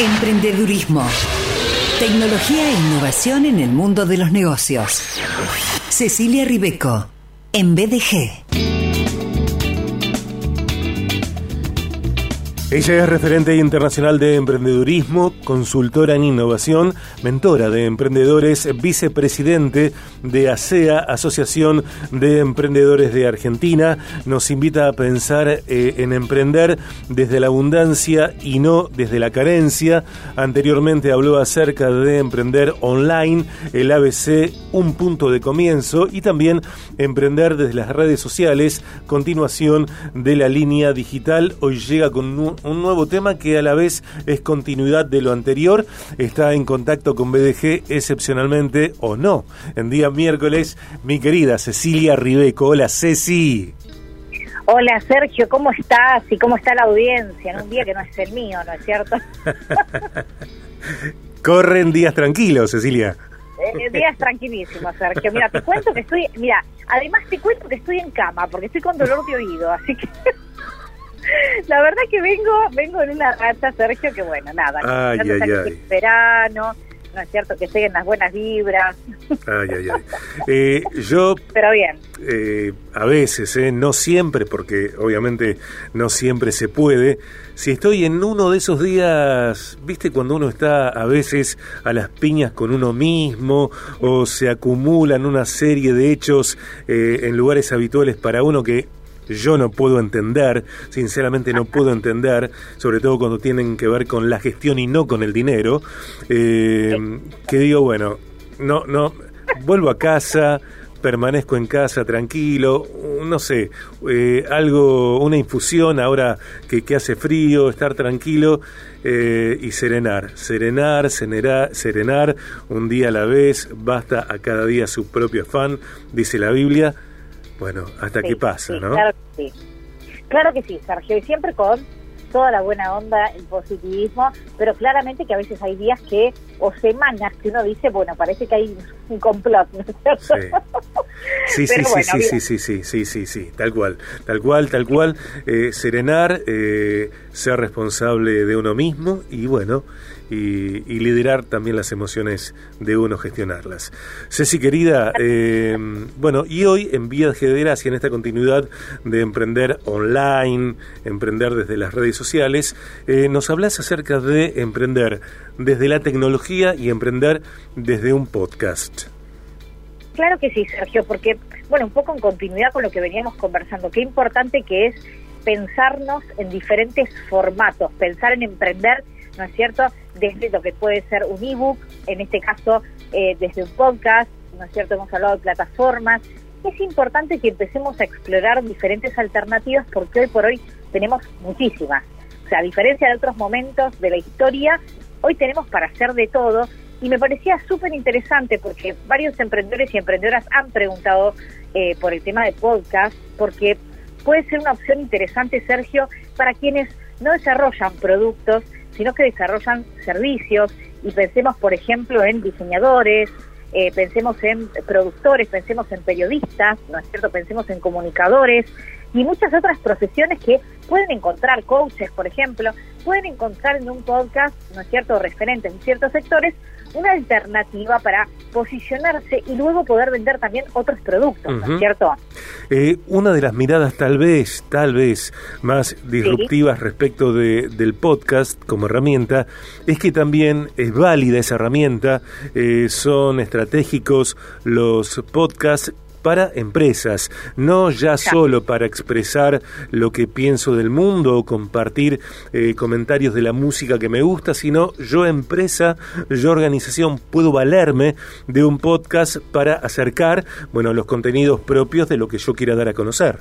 Emprendedurismo. Tecnología e innovación en el mundo de los negocios. Cecilia Ribeco, en BDG. Ella es referente internacional de emprendedurismo, consultora en innovación, mentora de emprendedores, vicepresidente de ASEA, Asociación de Emprendedores de Argentina. Nos invita a pensar eh, en emprender desde la abundancia y no desde la carencia. Anteriormente habló acerca de emprender online, el ABC, un punto de comienzo, y también emprender desde las redes sociales, continuación de la línea digital. Hoy llega con un un nuevo tema que a la vez es continuidad de lo anterior. Está en contacto con BDG excepcionalmente o no. En día miércoles, mi querida Cecilia Ribeco. Hola, Ceci. Hola Sergio, ¿cómo estás? ¿Y cómo está la audiencia? En un día que no es el mío, ¿no es cierto? Corren días tranquilos, Cecilia. Eh, días tranquilísimos, Sergio. Mira, te cuento que estoy, mira, además te cuento que estoy en cama porque estoy con dolor de oído, así que la verdad que vengo vengo en una racha, Sergio, que bueno, nada, ay, ay, ay. verano, no es cierto que lleguen las buenas vibras. Ay, ay, ay. Eh, yo... Pero bien. Eh, a veces, eh, no siempre, porque obviamente no siempre se puede. Si estoy en uno de esos días, viste, cuando uno está a veces a las piñas con uno mismo o se acumulan una serie de hechos en lugares habituales para uno que yo no puedo entender, sinceramente no puedo entender, sobre todo cuando tienen que ver con la gestión y no con el dinero, eh, que digo, bueno, no, no, vuelvo a casa, permanezco en casa tranquilo, no sé, eh, algo, una infusión ahora que, que hace frío, estar tranquilo eh, y serenar, serenar, serenar, serenar, un día a la vez, basta a cada día su propio afán, dice la Biblia, bueno, hasta qué pasa, ¿no? Claro que Claro que sí, Sergio, y siempre con toda la buena onda, el positivismo, pero claramente que a veces hay días que, o semanas que uno dice, bueno, parece que hay un complot, ¿no es cierto? Sí, sí, sí, sí, sí, sí, sí, sí, sí, tal cual, tal cual, tal cual. Eh, serenar, eh, ser responsable de uno mismo y bueno, y, liderar también las emociones de uno, gestionarlas. Ceci, querida, eh, bueno, y hoy en Vía Gederas y en esta continuidad de emprender online, emprender desde las redes sociales, nos hablas acerca de emprender desde la tecnología y emprender desde un podcast. Claro que sí, Sergio, porque, bueno, un poco en continuidad con lo que veníamos conversando, qué importante que es pensarnos en diferentes formatos, pensar en emprender ¿no es cierto? Desde lo que puede ser un ebook, en este caso eh, desde un podcast, ¿no es cierto? Hemos hablado de plataformas. Es importante que empecemos a explorar diferentes alternativas porque hoy por hoy tenemos muchísimas. O sea, a diferencia de otros momentos de la historia, hoy tenemos para hacer de todo y me parecía súper interesante porque varios emprendedores y emprendedoras han preguntado eh, por el tema de podcast, porque puede ser una opción interesante, Sergio, para quienes no desarrollan productos, sino que desarrollan servicios y pensemos, por ejemplo, en diseñadores, eh, pensemos en productores, pensemos en periodistas, ¿no es cierto? Pensemos en comunicadores y muchas otras profesiones que pueden encontrar coaches, por ejemplo, pueden encontrar en un podcast, ¿no es cierto?, referentes en ciertos sectores, una alternativa para posicionarse y luego poder vender también otros productos, ¿no es cierto? Eh, una de las miradas tal vez, tal vez más disruptivas respecto de, del podcast como herramienta es que también es válida esa herramienta, eh, son estratégicos los podcasts para empresas, no ya solo para expresar lo que pienso del mundo o compartir eh, comentarios de la música que me gusta, sino yo empresa, yo organización puedo valerme de un podcast para acercar, bueno, los contenidos propios de lo que yo quiera dar a conocer.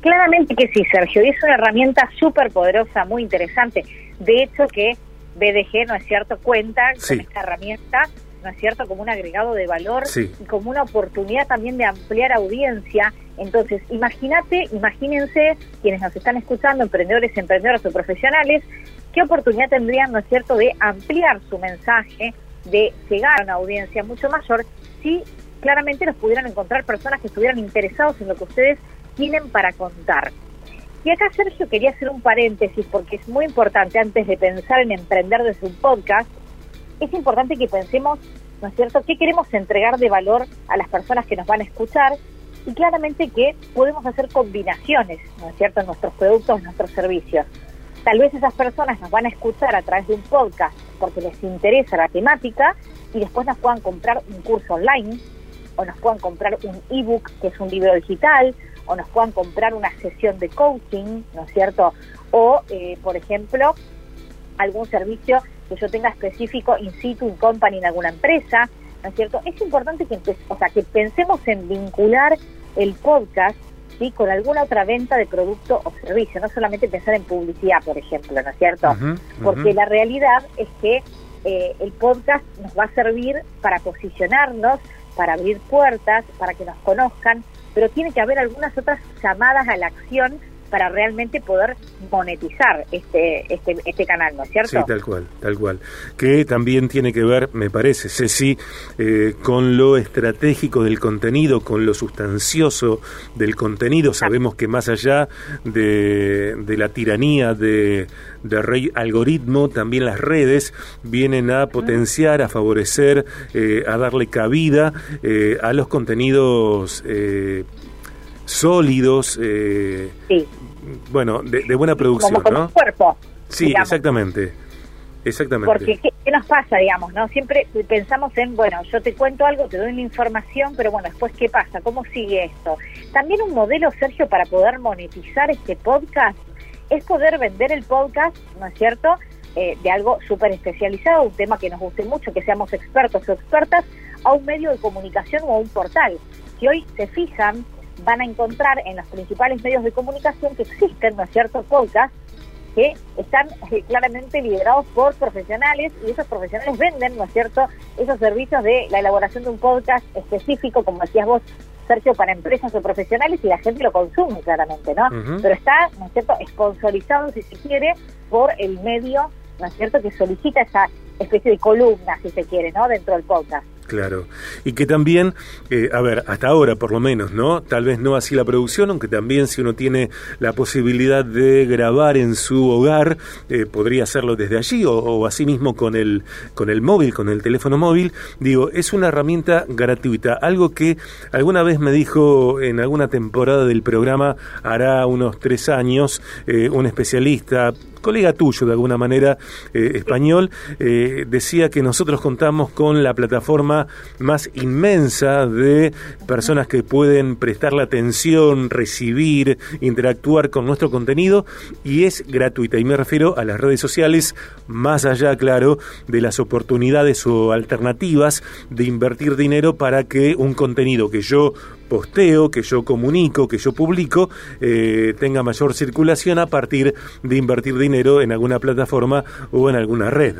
Claramente que sí, Sergio, y es una herramienta súper poderosa, muy interesante. De hecho que BDG, ¿no es cierto?, cuenta con esta herramienta ¿no es cierto?, como un agregado de valor y como una oportunidad también de ampliar audiencia. Entonces, imagínate, imagínense quienes nos están escuchando, emprendedores, emprendedoras o profesionales, qué oportunidad tendrían, ¿no es cierto?, de ampliar su mensaje, de llegar a una audiencia mucho mayor si claramente los pudieran encontrar personas que estuvieran interesados en lo que ustedes tienen para contar. Y acá, Sergio, quería hacer un paréntesis porque es muy importante, antes de pensar en emprender desde un podcast, es importante que pensemos, ¿no es cierto?, qué queremos entregar de valor a las personas que nos van a escuchar y claramente que podemos hacer combinaciones, ¿no es cierto?, en nuestros productos, en nuestros servicios. Tal vez esas personas nos van a escuchar a través de un podcast porque les interesa la temática y después nos puedan comprar un curso online o nos puedan comprar un ebook que es un libro digital o nos puedan comprar una sesión de coaching, ¿no es cierto? O, eh, por ejemplo, algún servicio que yo tenga específico in situ, in company en alguna empresa, ¿no es cierto? Es importante que, o sea, que pensemos en vincular el podcast ¿sí? con alguna otra venta de producto o servicio, no solamente pensar en publicidad, por ejemplo, ¿no es cierto? Porque la realidad es que eh, el podcast nos va a servir para posicionarnos, para abrir puertas, para que nos conozcan, pero tiene que haber algunas otras llamadas a la acción para realmente poder monetizar este, este, este canal, ¿no es cierto? Sí, tal cual, tal cual. Que también tiene que ver, me parece, Ceci, eh, con lo estratégico del contenido, con lo sustancioso del contenido. Sabemos que más allá de, de la tiranía de, de rey algoritmo, también las redes vienen a potenciar, a favorecer, eh, a darle cabida eh, a los contenidos sólidos, eh, bueno, de, buena producción, como, ¿no? cuerpo. Sí, exactamente. Exactamente. Porque ¿qué, nos pasa, digamos, no? Siempre pensamos en, bueno, yo te cuento algo, te doy una información, pero bueno, después ¿qué pasa? ¿Cómo sigue esto? También un modelo, Sergio, para poder monetizar este podcast es poder vender el podcast, ¿no es cierto? Eh, de algo súper especializado, un tema que nos guste mucho, que seamos expertos o expertas, a un medio de comunicación o a un portal. Si hoy se fijan, van a encontrar en los principales medios de comunicación que existen, ¿no es cierto?, podcasts que están eh, claramente liderados por profesionales y esos profesionales venden, ¿no es cierto?, esos servicios de la elaboración de un podcast específico, como decías vos, Sergio, para empresas o profesionales y la gente lo consume claramente, ¿no? Pero está, ¿no es cierto?, sponsorizado, si se quiere, por el medio, ¿no es cierto?, que solicita esa especie de columna, si se quiere, ¿no?, dentro del podcast. Claro. Y que también, eh, a ver, hasta ahora por lo menos, ¿no? Tal vez no así la producción, aunque también si uno tiene la posibilidad de grabar en su hogar, eh, podría hacerlo desde allí o, o así mismo con el, con el móvil, con el teléfono móvil. Digo, es una herramienta gratuita. Algo que alguna vez me dijo en alguna temporada del programa, hará unos tres años, eh, un especialista, colega tuyo de alguna manera, español, decía que nosotros contamos con la plataforma más inmensa de personas que pueden prestarle atención, recibir, interactuar con nuestro contenido y es gratuita. Y me refiero a las redes sociales, más allá, claro, de las oportunidades o alternativas de invertir dinero para que un contenido que yo posteo, que yo comunico, que yo publico, eh, tenga mayor circulación a partir de invertir dinero en alguna plataforma o en alguna red.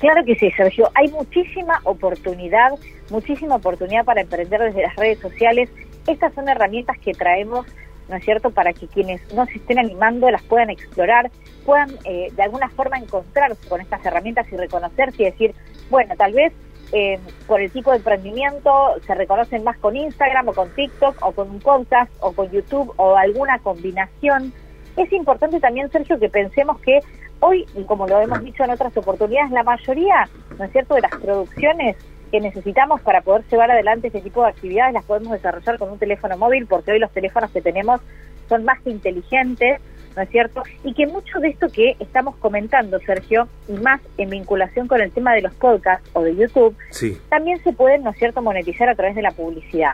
Claro que sí, Sergio. Hay muchísima oportunidad, muchísima oportunidad para emprender desde las redes sociales. Estas son herramientas que traemos, ¿no es cierto?, para que quienes no se estén animando las puedan explorar, puedan eh, de alguna forma encontrarse con estas herramientas y reconocerse y decir, bueno, tal vez eh, por el tipo de emprendimiento se reconocen más con Instagram o con TikTok o con un podcast o con YouTube o alguna combinación. Es importante también, Sergio, que pensemos que Hoy, como lo hemos dicho en otras oportunidades, la mayoría, ¿no es cierto?, de las producciones que necesitamos para poder llevar adelante este tipo de actividades las podemos desarrollar con un teléfono móvil, porque hoy los teléfonos que tenemos son más inteligentes, ¿no es cierto? Y que mucho de esto que estamos comentando, Sergio, y más en vinculación con el tema de los podcasts o de YouTube, también se pueden, ¿no es cierto?, monetizar a través de la publicidad.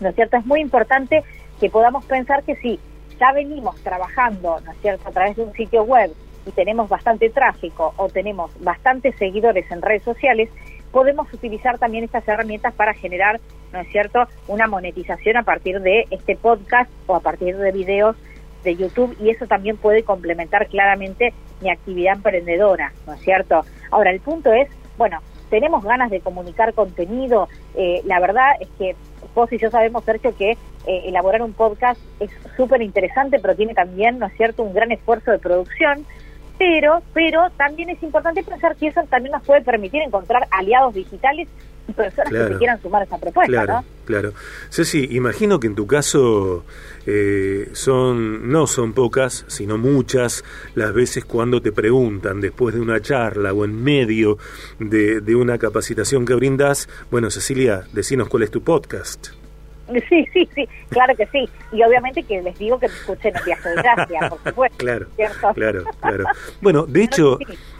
¿No es cierto? Es muy importante que podamos pensar que si ya venimos trabajando, ¿no es cierto?, a través de un sitio web y tenemos bastante tráfico o tenemos bastantes seguidores en redes sociales, podemos utilizar también estas herramientas para generar, ¿no es cierto?, una monetización a partir de este podcast o a partir de videos de YouTube y eso también puede complementar claramente mi actividad emprendedora, ¿no es cierto? Ahora, el punto es, bueno, tenemos ganas de comunicar contenido, eh, la verdad es que vos y yo sabemos, Sergio, que eh, elaborar un podcast es súper interesante, pero tiene también, ¿no es cierto?, un gran esfuerzo de producción, pero, pero también es importante pensar que eso también nos puede permitir encontrar aliados digitales personas que se quieran sumar a esa propuesta, claro, ¿no? Claro. Ceci, imagino que en tu caso eh, son no son pocas, sino muchas las veces cuando te preguntan después de una charla o en medio de, de una capacitación que brindas, bueno, Cecilia, decinos cuál es tu podcast. Sí, sí, sí, claro que sí. Y obviamente que les digo que me escuchen viaje de gracia, por supuesto. Claro, claro, claro. Bueno, de hecho,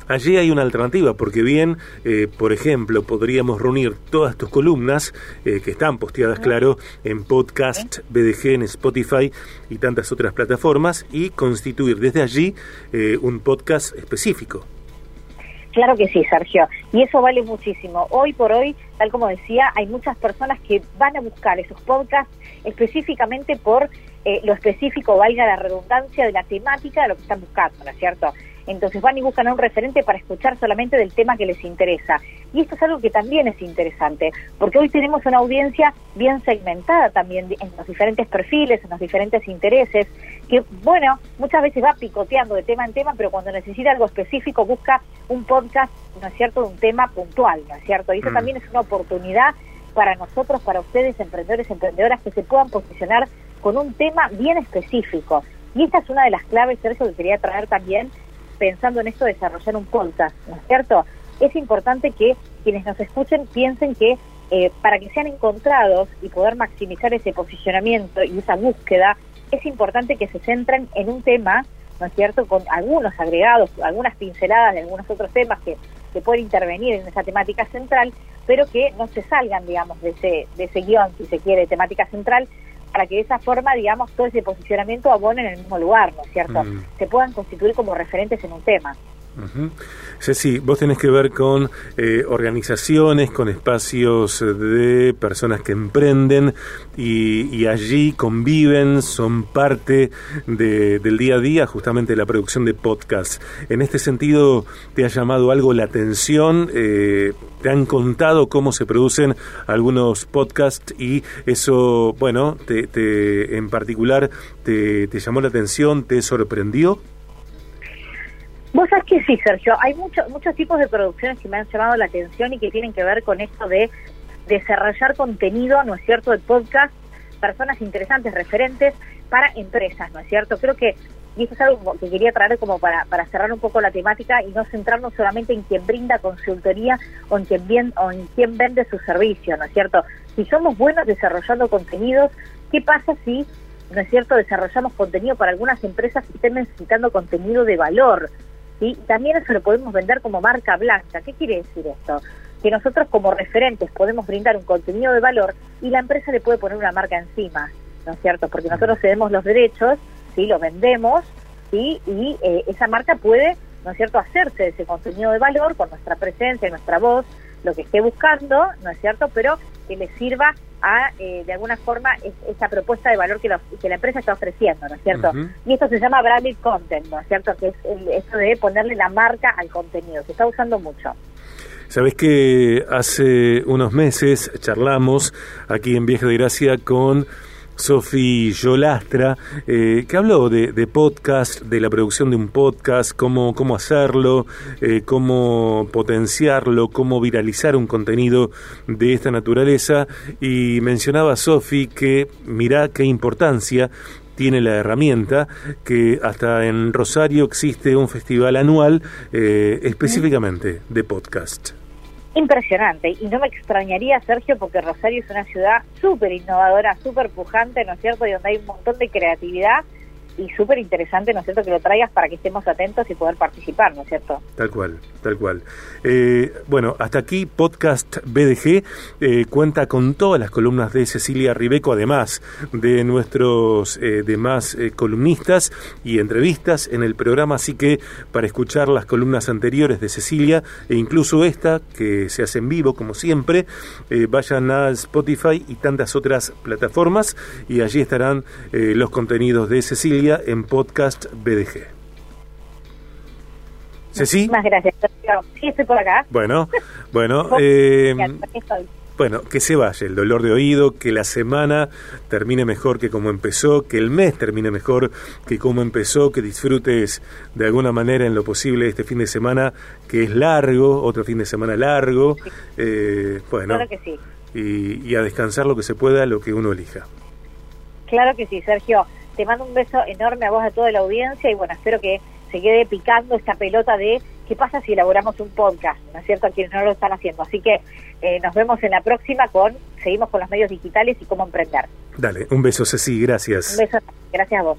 allí hay una alternativa, porque bien, eh, por ejemplo, podríamos reunir todas tus columnas, eh, que están posteadas, claro, en podcast BDG, en Spotify y tantas otras plataformas, y constituir desde allí eh, un podcast específico. Claro que sí, Sergio. Y eso vale muchísimo. Hoy por hoy, tal como decía, hay muchas personas que van a buscar esos podcasts específicamente por eh, lo específico, valga la redundancia, de la temática de lo que están buscando, ¿no es cierto? Entonces van y buscan a un referente para escuchar solamente del tema que les interesa. Y esto es algo que también es interesante, porque hoy tenemos una audiencia bien segmentada también en los diferentes perfiles, en los diferentes intereses, que, bueno, muchas veces va picoteando de tema en tema, pero cuando necesita algo específico busca un podcast, ¿no es cierto?, de un tema puntual, ¿no es cierto? Y eso mm. también es una oportunidad para nosotros, para ustedes, emprendedores, emprendedoras, que se puedan posicionar con un tema bien específico. Y esta es una de las claves, Sergio, que quería traer también pensando en esto de desarrollar un podcast, ¿no es cierto? Es importante que quienes nos escuchen piensen que eh, para que sean encontrados y poder maximizar ese posicionamiento y esa búsqueda, es importante que se centren en un tema, ¿no es cierto?, con algunos agregados, algunas pinceladas de algunos otros temas que, que pueden intervenir en esa temática central, pero que no se salgan, digamos, de ese, de ese guion, si se quiere, temática central, para que de esa forma, digamos, todo ese posicionamiento abone en el mismo lugar, ¿no es cierto? Mm. Se puedan constituir como referentes en un tema. Ceci, vos tenés que ver con eh, organizaciones, con espacios de personas que emprenden y, allí conviven, son parte del día a día justamente la producción de podcasts. En este sentido, ¿te ha llamado algo la atención? Eh, ¿Te han contado cómo se producen algunos podcasts y eso, bueno, te, en particular te, te llamó la atención, te sorprendió? Vos sabés que sí, Sergio, hay muchos muchos tipos de producciones que me han llamado la atención y que tienen que ver con esto de desarrollar contenido, ¿no es cierto?, de podcast, personas interesantes, referentes para empresas, ¿no es cierto? Creo que, y eso es algo que quería traer como para, para cerrar un poco la temática y no centrarnos solamente en quien brinda consultoría o en quien, bien, o en quien vende su servicio, ¿no es cierto? Si somos buenos desarrollando contenidos, ¿qué pasa si, ¿no es cierto?, desarrollamos contenido para algunas empresas que estén necesitando contenido de valor, ¿sí? También eso lo podemos vender como marca blanca. ¿Qué quiere decir esto? Que nosotros como referentes podemos brindar un contenido de valor y la empresa le puede poner una marca encima, ¿no es cierto? Porque nosotros cedemos los derechos, ¿sí? Lo vendemos, ¿sí? Y eh, esa marca puede, ¿no es cierto?, hacerse de ese contenido de valor con nuestra presencia, nuestra voz, lo que esté buscando, ¿no es cierto? Pero que le sirva a, eh, de alguna forma, esa propuesta de valor que, que, la empresa está ofreciendo, ¿no es cierto? Y esto se llama branded content, ¿no es cierto? Que es el, esto de ponerle la marca al contenido, se está usando mucho. Sabes que hace unos meses charlamos aquí en Vieja de Gracia con Sofi Yolastra, eh, que habló de, podcast, de la producción de un podcast, cómo, cómo hacerlo, eh, cómo potenciarlo, cómo viralizar un contenido de esta naturaleza. Y mencionaba Sofi que mirá qué importancia tiene la herramienta, que hasta en Rosario existe un festival anual eh, específicamente de podcast impresionante. Y no me extrañaría, Sergio, porque Rosario es una ciudad súper innovadora, súper pujante, ¿no es cierto? Y donde hay un montón de creatividad y súper interesante, ¿no es cierto?, que lo traigas para que estemos atentos y poder participar, ¿no es cierto? Tal cual, tal cual. Eh, bueno, hasta aquí Podcast BDG eh, cuenta con todas las columnas de Cecilia Ribeco, además de nuestros eh, demás columnistas y entrevistas en el programa, así que para escuchar las columnas anteriores de Cecilia e incluso esta, que se hace en vivo, como siempre, vayan a Spotify y tantas otras plataformas y allí estarán los contenidos de Cecilia en Podcast BDG. ¿Ceci? Gracias. Sí, estoy por acá. Bueno, bueno. eh, bueno, que se vaya el dolor de oído, que la semana termine mejor que como empezó, que el mes termine mejor que como empezó, que disfrutes de alguna manera en lo posible este fin de semana que es largo, otro fin de semana largo. Eh, bueno, claro que sí. Y, y a descansar lo que se pueda, lo que uno elija. Claro que sí, Sergio. Te mando un beso enorme a vos, a toda la audiencia y bueno, espero que se quede picando esta pelota de qué pasa si elaboramos un podcast, ¿no es cierto? A quienes no lo están haciendo. Así que eh, nos vemos en la próxima con, seguimos con los medios digitales y cómo emprender. Dale, un beso Ceci, gracias. Un beso, gracias a vos.